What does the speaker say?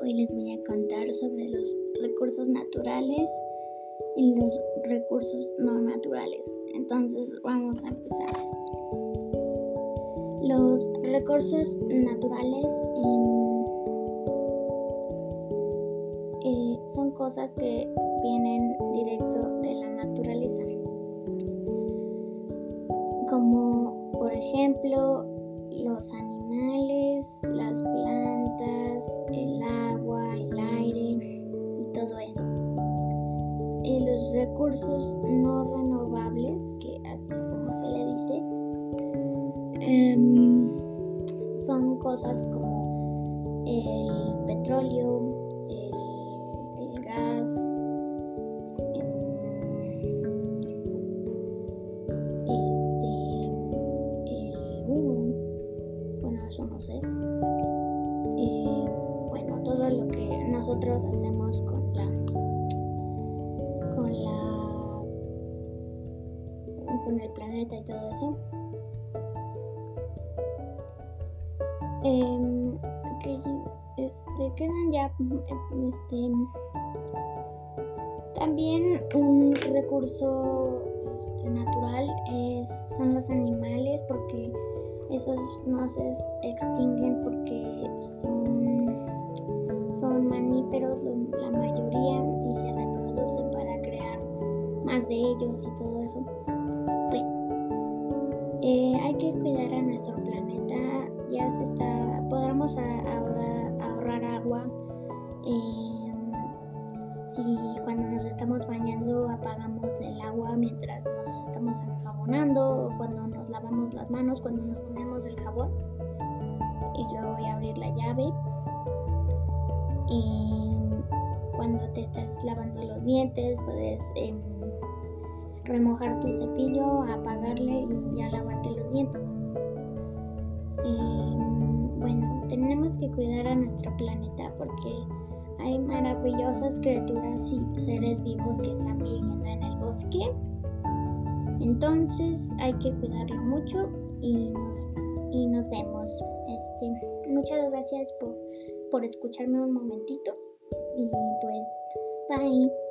hoy les voy a contar sobre los recursos naturales y los recursos no naturales. Entonces vamos a empezar. Los recursos naturales em, eh, son cosas que vienen directo de la naturaleza. Como por ejemplo los animales, las plantas, el agua, el aire y todo eso. Y los recursos no renovables, que así es como se le dice, em, son cosas como el petróleo, bueno, eso no sé. Eh, bueno, todo lo que nosotros hacemos con la con la con el planeta y todo eso. Em, que este, quedan ya este también un recurso este, natural es, son los animales porque esos no se extinguen porque son, son mamíferos la mayoría y se reproducen para crear más de ellos y todo eso. Eh, hay que cuidar a nuestro planeta, ya se está, podremos ahora ahorrar agua. Eh, si cuando nos estamos bañando apagamos el agua mientras nos estamos enjabonando o cuando nos lavamos las manos, cuando nos ponemos el jabón y luego voy a abrir la llave y cuando te estás lavando los dientes puedes eh, remojar tu cepillo, apagarle y ya lavarte los dientes. Y, bueno, tenemos que cuidar a nuestro planeta porque hay maravillosas criaturas y seres vivos que están viviendo en el bosque. Entonces hay que cuidarlo mucho y nos, y nos vemos. Este, muchas gracias por, por escucharme un momentito y pues bye.